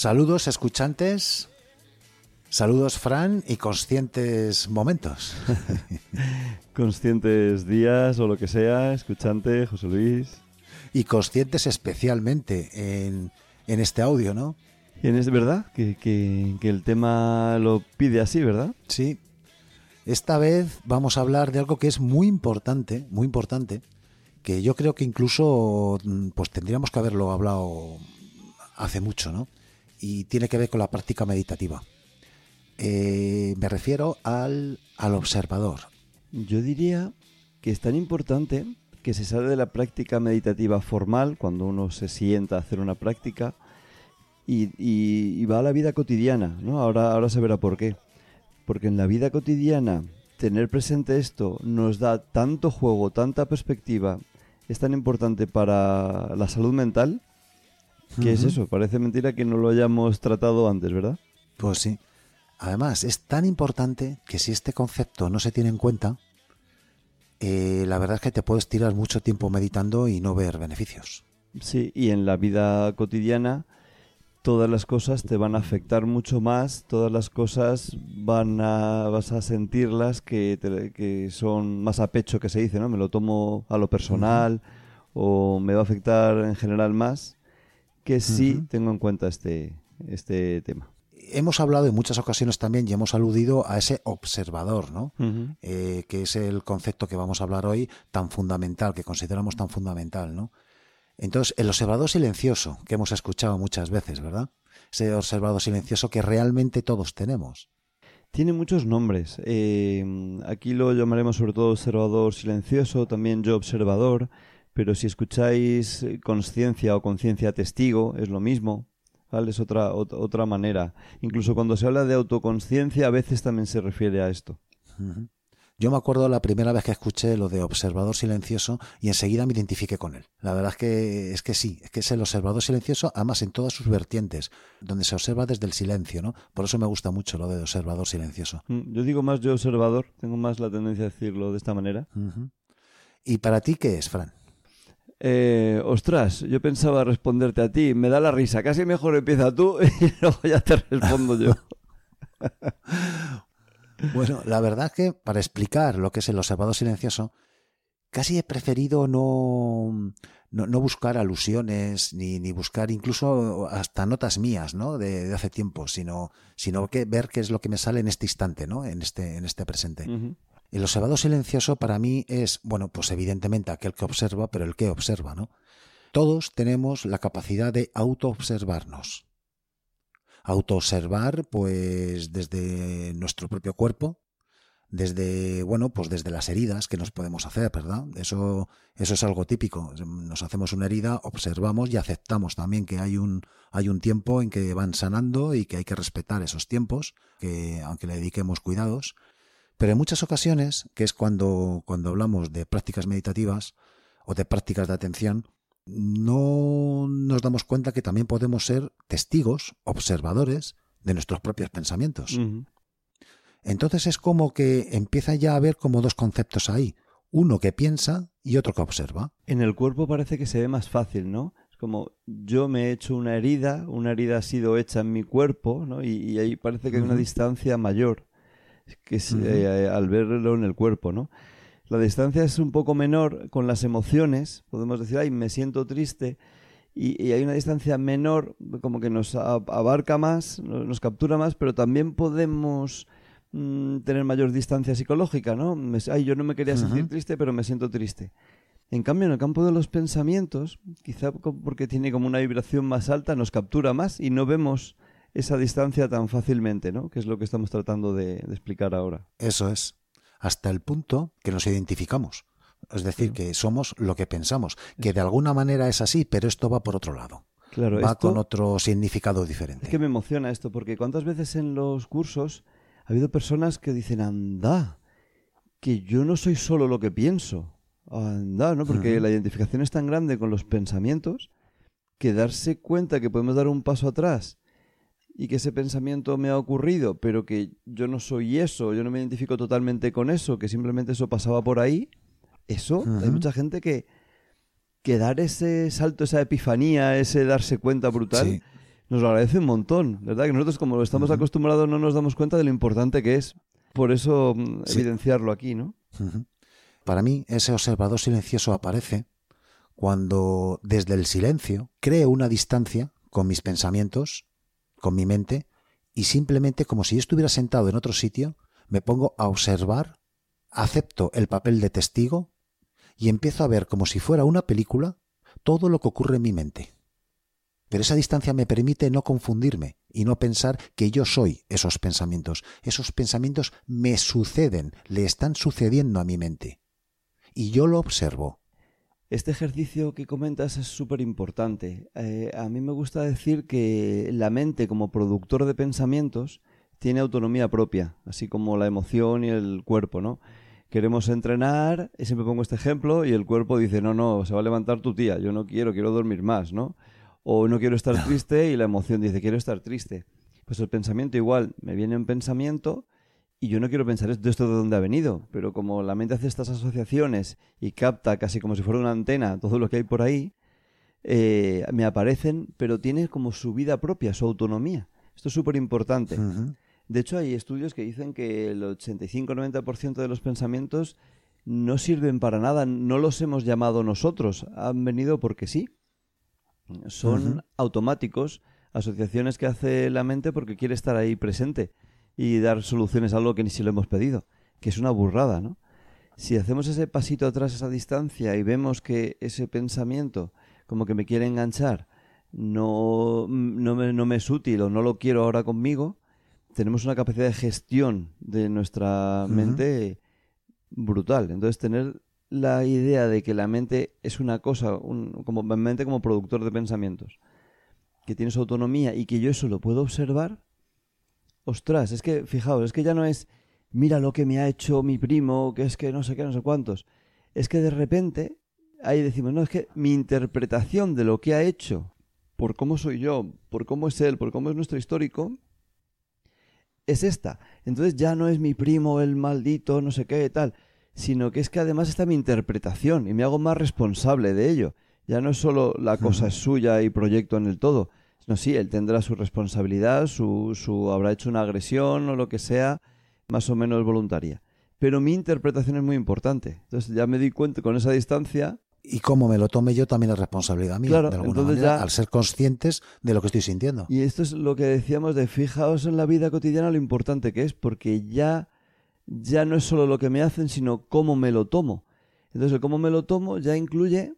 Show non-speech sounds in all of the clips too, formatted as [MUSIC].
Saludos escuchantes, saludos Fran y conscientes momentos. [LAUGHS] conscientes días o lo que sea, escuchante José Luis. Y conscientes especialmente en, este audio, ¿no? Y en es verdad que, que, que el tema lo pide así, ¿verdad? Sí. Esta vez vamos a hablar de algo que es muy importante, muy importante, que yo creo que incluso mm, pues tendríamos que haberlo hablado hace mucho, ¿no? Y tiene que ver con la práctica meditativa. Eh, me refiero al, al observador. Yo diría que es tan importante que se sale de la práctica meditativa formal, cuando uno se sienta a hacer una práctica, y, va a la vida cotidiana, ¿no? Ahora, ahora se verá por qué. Porque en la vida cotidiana, tener presente esto nos da tanto juego, tanta perspectiva, es tan importante para la salud mental, ¿Qué es eso? Parece mentira que no lo hayamos tratado antes, ¿verdad? Pues sí. Además, es tan importante que si este concepto no se tiene en cuenta, eh, la verdad es que te puedes tirar mucho tiempo meditando y no ver beneficios. Sí, y en la vida cotidiana todas las cosas te van a afectar mucho más, todas las cosas van a, vas a sentirlas que, que son más a pecho que se dice, ¿no? Me lo tomo a lo personal o me va a afectar en general más que sí tengo en cuenta este, este tema. Hemos hablado en muchas ocasiones también y hemos aludido a ese observador, ¿no? Eh, que es el concepto que vamos a hablar hoy tan fundamental, que consideramos tan fundamental, ¿no? Entonces, el observador silencioso, que hemos escuchado muchas veces, ¿verdad? Ese observador silencioso que realmente todos tenemos. Tiene muchos nombres. Eh, aquí lo llamaremos sobre todo observador silencioso, también yo observador pero si escucháis eh, conciencia o conciencia testigo, es lo mismo. ¿vale? Es otra, otra manera. Incluso cuando se habla de autoconciencia, a veces también se refiere a esto. Yo me acuerdo la primera vez que escuché lo de observador silencioso y enseguida me identifiqué con él. La verdad es que es que sí, es que es el observador silencioso, además en todas sus vertientes, donde se observa desde el silencio, ¿no? Por eso me gusta mucho lo de observador silencioso. Mm, yo digo más yo observador, tengo más la tendencia a decirlo de esta manera. ¿Y para ti qué es, Fran? Eh, ostras, yo pensaba responderte a ti, me da la risa, casi mejor empieza tú [LAUGHS] y luego ya te respondo yo. [LAUGHS] bueno, la verdad es que para explicar lo que es el observador silencioso, casi he preferido no, no, buscar alusiones ni, ni, buscar incluso hasta notas mías, ¿no? De, hace tiempo, sino, sino que ver qué es lo que me sale en este instante, ¿no? En este, en este presente. El observador silencioso para mí es, bueno, pues evidentemente aquel que observa, pero el que observa, ¿no? Todos tenemos la capacidad de autoobservarnos. Autoobservar, pues desde nuestro propio cuerpo, desde, bueno, pues desde las heridas que nos podemos hacer, ¿verdad? Eso, eso es algo típico. Nos hacemos una herida, observamos y aceptamos también que hay un, hay un tiempo en que van sanando y que hay que respetar esos tiempos, que aunque le dediquemos cuidados, pero en muchas ocasiones, que es cuando, cuando hablamos de prácticas meditativas o de prácticas de atención, no nos damos cuenta que también podemos ser testigos, observadores de nuestros propios pensamientos. Entonces es como que empieza ya a haber como dos conceptos ahí, uno que piensa y otro que observa. En el cuerpo parece que se ve más fácil, ¿no? Es como yo me he hecho una herida, una herida ha sido hecha en mi cuerpo, ¿no? Y, ahí parece que hay una distancia mayor que es, eh, al verlo en el cuerpo, ¿no? La distancia es un poco menor con las emociones, podemos decir, ay, me siento triste, y, hay una distancia menor, como que nos abarca más, nos captura más, pero también podemos mm, tener mayor distancia psicológica, ¿no? Me- ay, yo no me quería sentir triste, pero me siento triste. En cambio, en el campo de los pensamientos, quizá porque tiene como una vibración más alta, nos captura más y no vemos esa distancia tan fácilmente, ¿no? Que es lo que estamos tratando de, de explicar ahora. Eso es. Hasta el punto que nos identificamos. Es decir, que somos lo que pensamos. Que de alguna manera es así, pero esto va por otro lado. Claro, va esto- con otro significado diferente. Es que me emociona esto, porque cuántas veces en los cursos ha habido personas que dicen, anda, que yo no soy solo lo que pienso. Anda, ¿no? Porque la identificación es tan grande con los pensamientos que darse cuenta que podemos dar un paso atrás y que ese pensamiento me ha ocurrido, pero que yo no soy eso, yo no me identifico totalmente con eso, que simplemente eso pasaba por ahí, eso, hay mucha gente que, que dar ese salto, esa epifanía, ese darse cuenta brutal, Sí. nos lo agradece un montón, ¿verdad? Que nosotros como estamos Ujú. acostumbrados no nos damos cuenta de lo importante que es. Por eso mm, Sí. evidenciarlo aquí, ¿no? Para mí, ese observador silencioso aparece cuando desde el silencio creo una distancia con mis pensamientos, con mi mente, y simplemente como si yo estuviera sentado en otro sitio, me pongo a observar, acepto el papel de testigo y empiezo a ver como si fuera una película todo lo que ocurre en mi mente. Pero esa distancia me permite no confundirme y no pensar que yo soy esos pensamientos. Esos pensamientos me suceden, le están sucediendo a mi mente. Y yo lo observo. Este ejercicio que comentas es súper importante. Eh, a mí me gusta decir que la mente como productor de pensamientos tiene autonomía propia, así como la emoción y el cuerpo, ¿no? Queremos entrenar, y siempre pongo este ejemplo, y el cuerpo dice, no, no, se va a levantar tu tía, yo no quiero, quiero dormir más, ¿no? O no quiero estar [LAUGHS] triste y la emoción dice, quiero estar triste. Pues el pensamiento igual, me viene un pensamiento y yo no quiero pensar esto, esto de dónde ha venido, pero como la mente hace estas asociaciones y capta casi como si fuera una antena todo lo que hay por ahí, eh, me aparecen, pero tiene como su vida propia, su autonomía. Esto es súper importante. De hecho, hay estudios que dicen que el 85-90% de los pensamientos no sirven para nada, no los hemos llamado nosotros, han venido porque sí. Son automáticos, asociaciones que hace la mente porque quiere estar ahí presente y dar soluciones a algo que ni si lo hemos pedido, que es una burrada, ¿no? Si hacemos ese pasito atrás, esa distancia y vemos que ese pensamiento como que me quiere enganchar, no, no, me, no me es útil o no lo quiero ahora conmigo, tenemos una capacidad de gestión de nuestra mente brutal. Entonces, tener la idea de que la mente es una cosa, un, como mente como productor de pensamientos, que tiene su autonomía y que yo eso lo puedo observar, ostras, es que, fijaos, es que ya no es, mira lo que me ha hecho mi primo, que es que no sé qué, no sé cuántos. Es que de repente, ahí decimos, no, es que mi interpretación de lo que ha hecho, por cómo soy yo, por cómo es él, por cómo es nuestro histórico, es esta. Entonces ya no es mi primo el maldito, no sé qué, tal, sino que es que además está mi interpretación y me hago más responsable de ello. Ya no es solo la cosa es suya y proyecto en el todo, sino sí, él tendrá su responsabilidad, su, su habrá hecho una agresión o lo que sea, más o menos voluntaria. Pero mi interpretación es muy importante. Entonces ya me di cuenta con esa distancia Y cómo me lo tome yo también es responsabilidad mía, Claro, de alguna entonces manera, ya- al ser conscientes de lo que estoy sintiendo. Y esto es lo que decíamos de fijaos en la vida cotidiana lo importante que es, porque ya, ya no es solo lo que me hacen, sino cómo me lo tomo. Entonces, el cómo me lo tomo ya incluye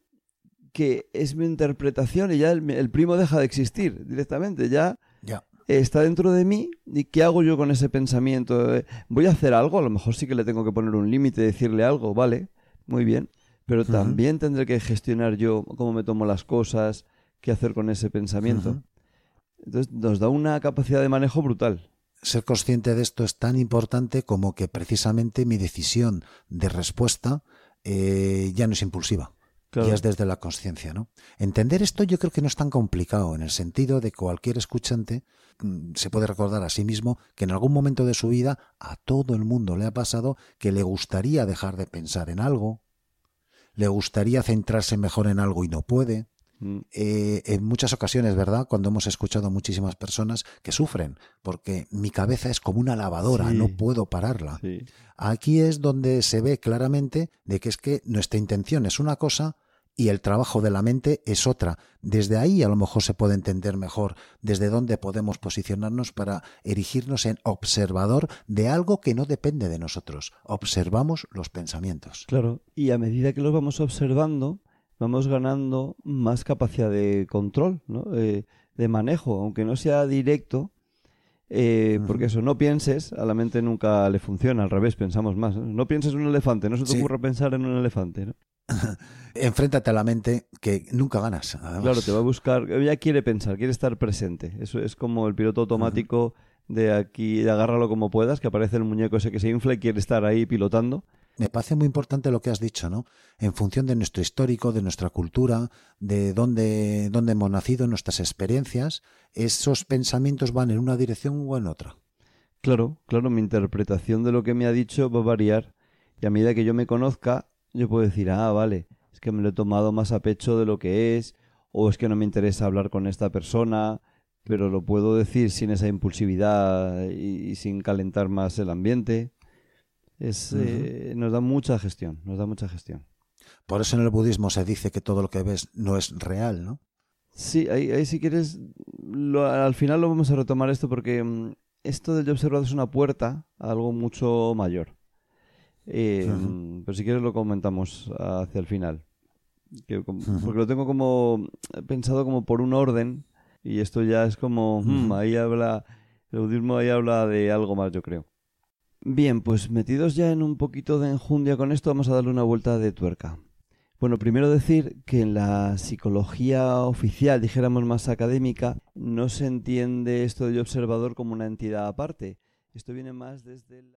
que es mi interpretación y ya el, el primo deja de existir directamente. Ya Ya. está dentro de mí y qué hago yo con ese pensamiento. ¿Voy a hacer algo? A lo mejor sí que le tengo que poner un límite, decirle algo, vale, muy bien. Pero también tendré que gestionar yo cómo me tomo las cosas, qué hacer con ese pensamiento. Entonces nos da una capacidad de manejo brutal. Ser consciente de esto es tan importante como que precisamente mi decisión de respuesta eh, ya no es impulsiva. Claro. Ya es desde la conciencia, ¿no? Entender esto yo creo que no es tan complicado, en el sentido de que cualquier escuchante mm, se puede recordar a sí mismo que en algún momento de su vida a todo el mundo le ha pasado que le gustaría dejar de pensar en algo, le gustaría centrarse mejor en algo y no puede. Mm, Eh, en muchas ocasiones, ¿verdad? Cuando hemos escuchado a muchísimas personas que sufren, porque mi cabeza es como una lavadora, Sí. no puedo pararla. sí. Aquí es donde se ve claramente de que es que nuestra intención es una cosa y el trabajo de la mente es otra. Desde ahí a lo mejor se puede entender mejor desde dónde podemos posicionarnos para erigirnos en observador de algo que no depende de nosotros. Observamos los pensamientos. Claro, y a medida que los vamos observando, vamos ganando más capacidad de control, ¿no? Eh, de manejo, aunque no sea directo, eh, porque eso, no pienses, a la mente nunca le funciona, al revés, pensamos más. No, pienses en un elefante, no se te ocurra pensar en un elefante. ¿no? [COUGHS] Enfréntate a la mente que nunca ganas. Claro, te va a buscar, ella quiere pensar, quiere estar presente. Eso es como el piloto automático de aquí, de agárralo como puedas, que aparece el muñeco ese que se infla y quiere estar ahí pilotando. Me parece muy importante lo que has dicho, ¿no? En función de nuestro histórico, de nuestra cultura, de dónde, dónde hemos nacido, nuestras experiencias, esos pensamientos van en una dirección o en otra. Claro, claro, mi interpretación de lo que me ha dicho va a variar. Y a medida que yo me conozca, yo puedo decir, ah, vale, es que me lo he tomado más a pecho de lo que es, o es que no me interesa hablar con esta persona, pero lo puedo decir sin esa impulsividad y sin calentar más el ambiente. Es, eh, nos da mucha gestión, nos da mucha gestión. Por eso en el budismo se dice que todo lo que ves no es real, ¿no? Sí, ahí, si quieres, al final lo vamos a retomar esto porque mm, esto del yo observado es una puerta a algo mucho mayor. Eh, mm, pero si quieres lo comentamos hacia el final. Porque lo tengo como pensado como por un orden y esto ya es como, mm, ahí habla, el budismo ahí habla de algo más, yo creo. Bien, pues metidos ya en un poquito de enjundia con esto, vamos a darle una vuelta de tuerca. Bueno, primero decir que en la psicología oficial, dijéramos más académica, no se entiende esto de observador como una entidad aparte. Esto viene más desde el...